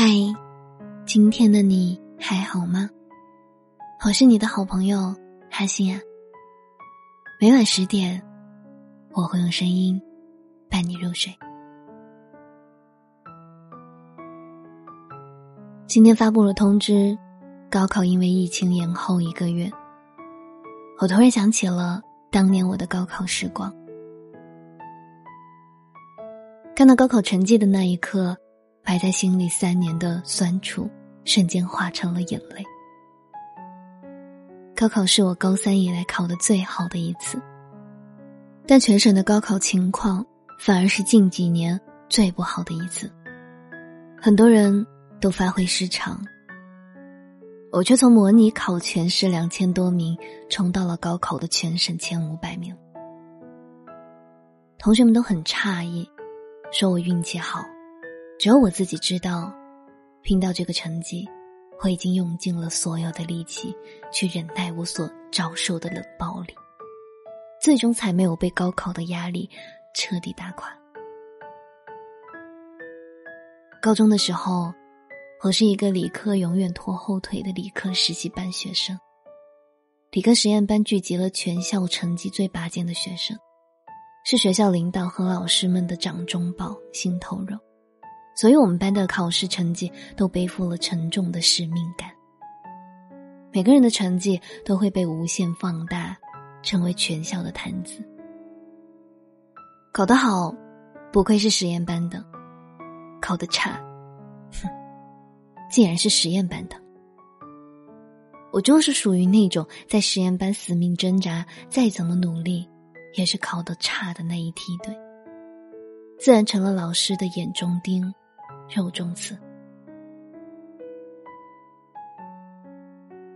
嗨，今天的你还好吗？我是你的好朋友哈心啊。每晚十点，我会用声音伴你入睡。今天发布了通知，高考因为疫情延后一个月。我突然想起了当年我的高考时光，看到高考成绩的那一刻。埋在心里三年的酸楚，瞬间化成了眼泪。高考是我高三以来考的最好的一次，但全省的高考情况反而是近几年最不好的一次。很多人都发挥失常，我却从模拟考全市两千多名冲到了高考的全省前五百名。同学们都很诧异，说我运气好。只有我自己知道，拼到这个成绩，我已经用尽了所有的力气去忍耐我所遭受的冷暴力，最终才没有被高考的压力彻底打垮。高中的时候，我是一个理科永远拖后腿的理科实习班学生。理科实验班聚集了全校成绩最拔尖的学生，是学校领导和老师们的掌中宝、心头肉。所以，我们班的考试成绩都背负了沉重的使命感。每个人的成绩都会被无限放大，成为全校的谈资。考得好，不愧是实验班的；考得差，哼，竟然是实验班的。我就是属于那种在实验班死命挣扎，再怎么努力，也是考得差的那一梯队，自然成了老师的眼中钉。肉中刺。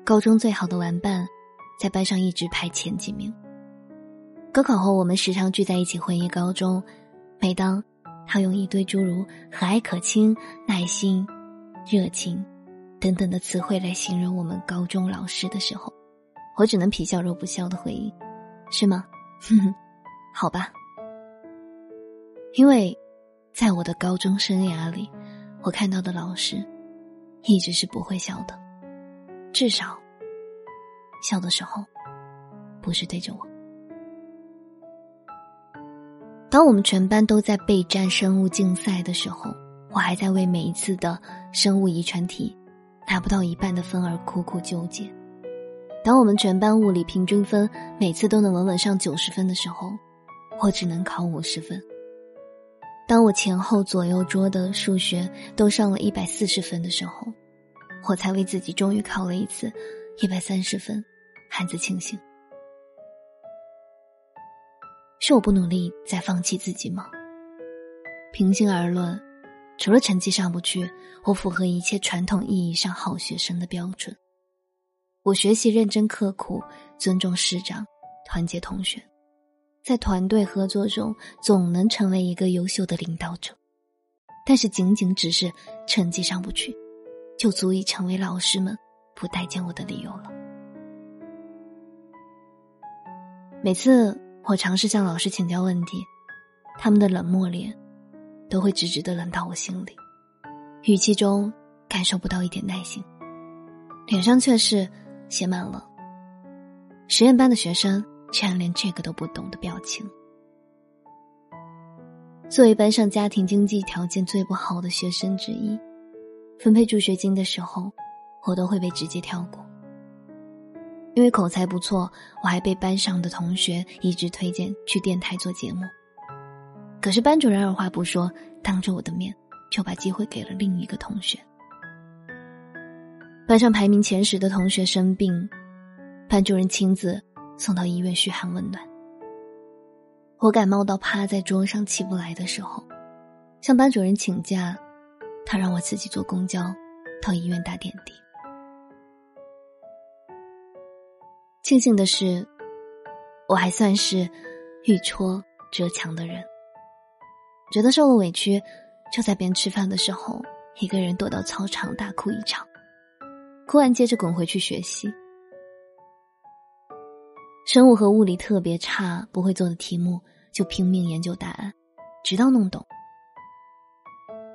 高中最好的玩伴，在班上一直排前几名。高考后，我们时常聚在一起回忆高中。每当他用一堆诸如和蔼可亲、耐心、热情等等的词汇来形容我们高中老师的时候，我只能皮笑肉不笑的回应：“是吗？哼哼，好吧。”因为，在我的高中生涯里。我看到的老师，一直是不会笑的，至少笑的时候，不是对着我。当我们全班都在备战生物竞赛的时候，我还在为每一次的生物遗传题拿不到一半的分而苦苦纠结。当我们全班物理平均分每次都能稳稳上九十分的时候，我只能考五十分。当我前后左右桌的数学都上了一百四十分的时候，我才为自己终于考了一次一百三十分，暗自庆幸。是我不努力在放弃自己吗？平心而论，除了成绩上不去，我符合一切传统意义上好学生的标准。我学习认真刻苦，尊重师长，团结同学。在团队合作中，总能成为一个优秀的领导者，但是仅仅只是成绩上不去，就足以成为老师们不待见我的理由了。每次我尝试向老师请教问题，他们的冷漠脸都会直直的冷到我心里，语气中感受不到一点耐心，脸上却是写满了实验班的学生。居然连这个都不懂的表情。作为班上家庭经济条件最不好的学生之一，分配助学金的时候，我都会被直接跳过。因为口才不错，我还被班上的同学一直推荐去电台做节目。可是班主任二话不说，当着我的面就把机会给了另一个同学。班上排名前十的同学生病，班主任亲自。送到医院嘘寒问暖。我感冒到趴在桌上起不来的时候，向班主任请假，他让我自己坐公交到医院打点滴。庆幸的是，我还算是遇挫则强的人。觉得受了委屈，就在边吃饭的时候，一个人躲到操场大哭一场，哭完接着滚回去学习。生物和物理特别差，不会做的题目就拼命研究答案，直到弄懂。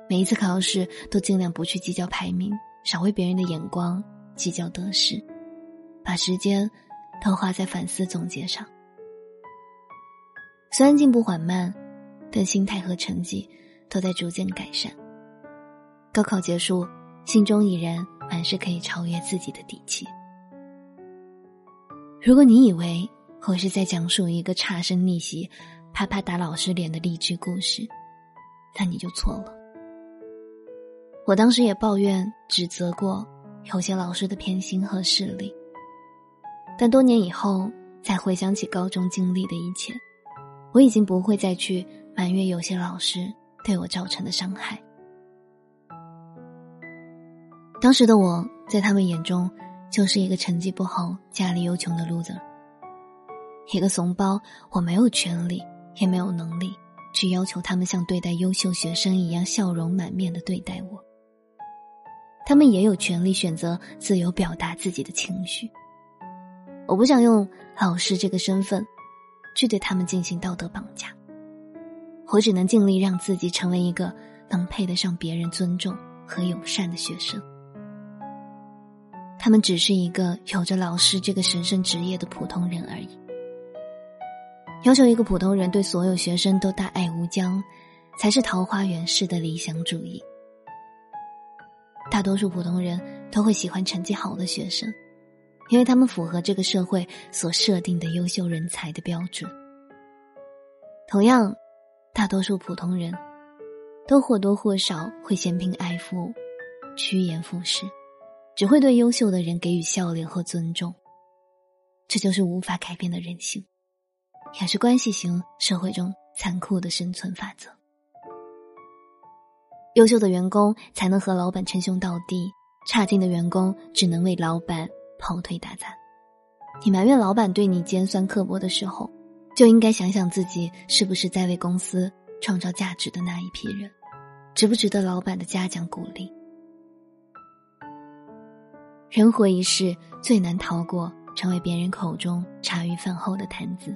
每一次考试都尽量不去计较排名，少为别人的眼光计较得失，把时间都花在反思总结上。虽然进步缓慢，但心态和成绩都在逐渐改善。高考结束，心中已然满是可以超越自己的底气。如果你以为我是在讲述一个差生逆袭、啪啪打老师脸的励志故事，那你就错了。我当时也抱怨、指责过有些老师的偏心和势力，但多年以后再回想起高中经历的一切，我已经不会再去埋怨有些老师对我造成的伤害。当时的我在他们眼中。就是一个成绩不好、家里又穷的 loser，一个怂包。我没有权利，也没有能力去要求他们像对待优秀学生一样笑容满面的对待我。他们也有权利选择自由表达自己的情绪。我不想用老师这个身份去对他们进行道德绑架。我只能尽力让自己成为一个能配得上别人尊重和友善的学生。他们只是一个有着老师这个神圣职业的普通人而已。要求一个普通人对所有学生都大爱无疆，才是桃花源式的理想主义。大多数普通人都会喜欢成绩好的学生，因为他们符合这个社会所设定的优秀人才的标准。同样，大多数普通人都或多或少会嫌贫爱富，趋炎附势。只会对优秀的人给予笑脸和尊重，这就是无法改变的人性，也是关系型社会中残酷的生存法则。优秀的员工才能和老板称兄道弟，差劲的员工只能为老板跑腿打杂。你埋怨老板对你尖酸刻薄的时候，就应该想想自己是不是在为公司创造价值的那一批人，值不值得老板的嘉奖鼓励。人活一世，最难逃过成为别人口中茶余饭后的谈资。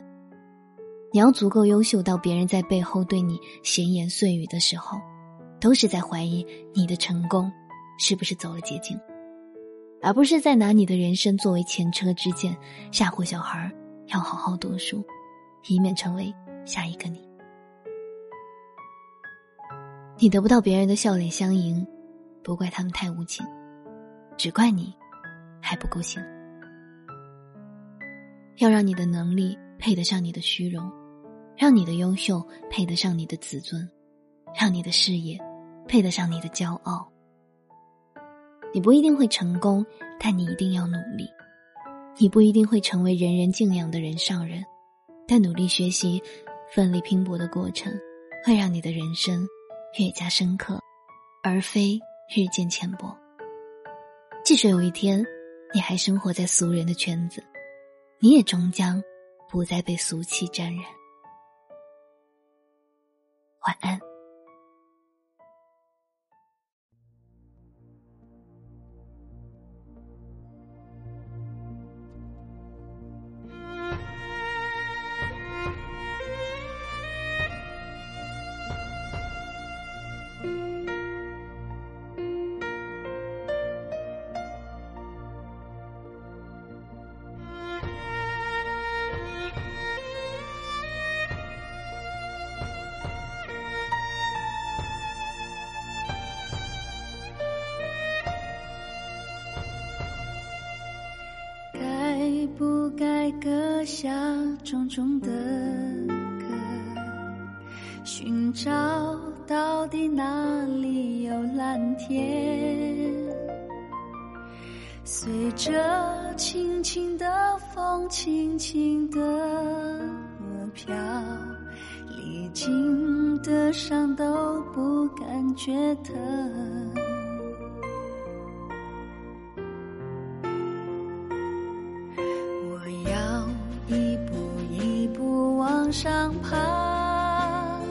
你要足够优秀到别人在背后对你闲言碎语的时候，都是在怀疑你的成功是不是走了捷径，而不是在拿你的人生作为前车之鉴，吓唬小孩要好好读书，以免成为下一个你。你得不到别人的笑脸相迎，不怪他们太无情，只怪你。还不够行，要让你的能力配得上你的虚荣，让你的优秀配得上你的自尊，让你的事业配得上你的骄傲。你不一定会成功，但你一定要努力；你不一定会成为人人敬仰的人上人，但努力学习、奋力拼搏的过程，会让你的人生越加深刻，而非日渐浅薄。即使有一天。你还生活在俗人的圈子，你也终将不再被俗气沾染。晚安。搁下重重的歌，寻找到底哪里有蓝天？随着轻轻的风，轻轻的飘，历经的伤都不感觉疼。旁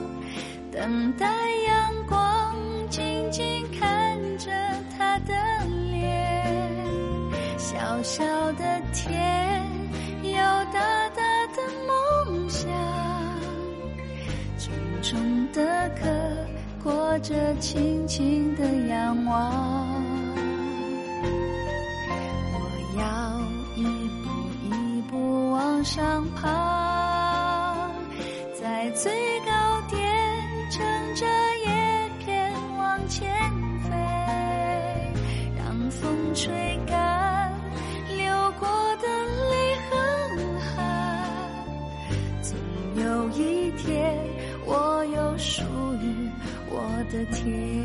等待阳光，静静看着他的脸，小小的天有大大的梦想，重重的壳裹着轻轻的仰望。我要一步一步往上爬。天。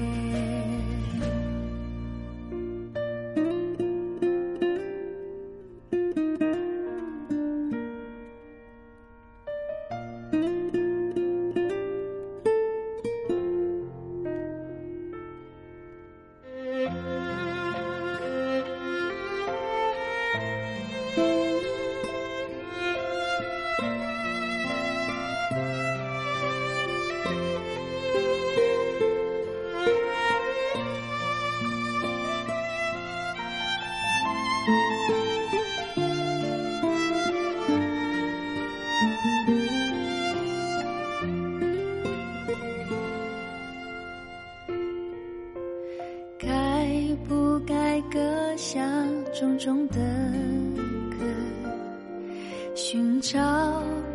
寻找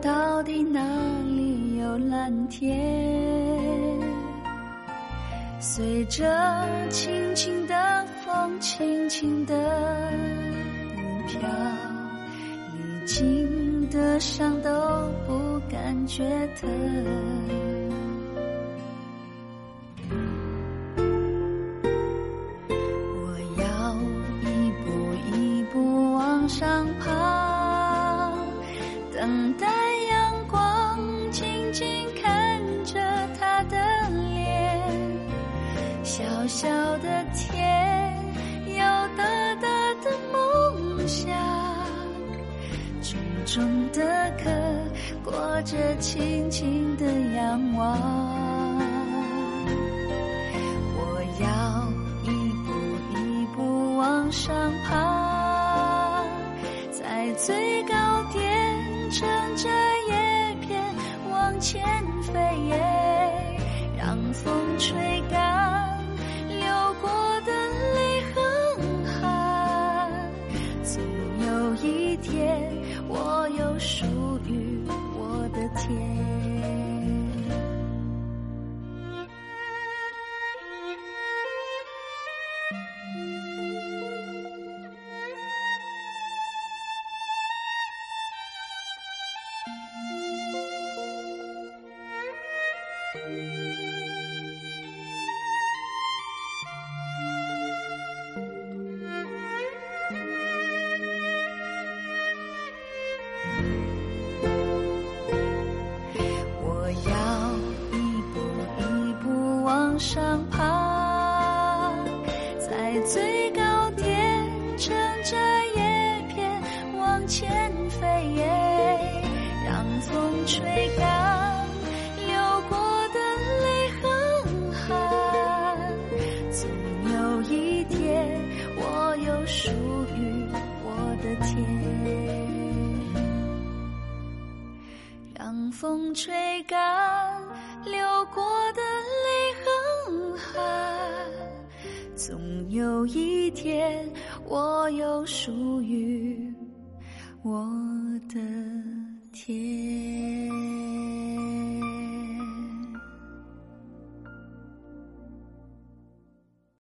到底哪里有蓝天？随着轻轻的风轻轻的飘已经的伤都不感觉疼。我要一步一步往上爬过着轻轻的仰望我要一步一步往上风吹干流过的泪和汗总有一天我有属于我的天。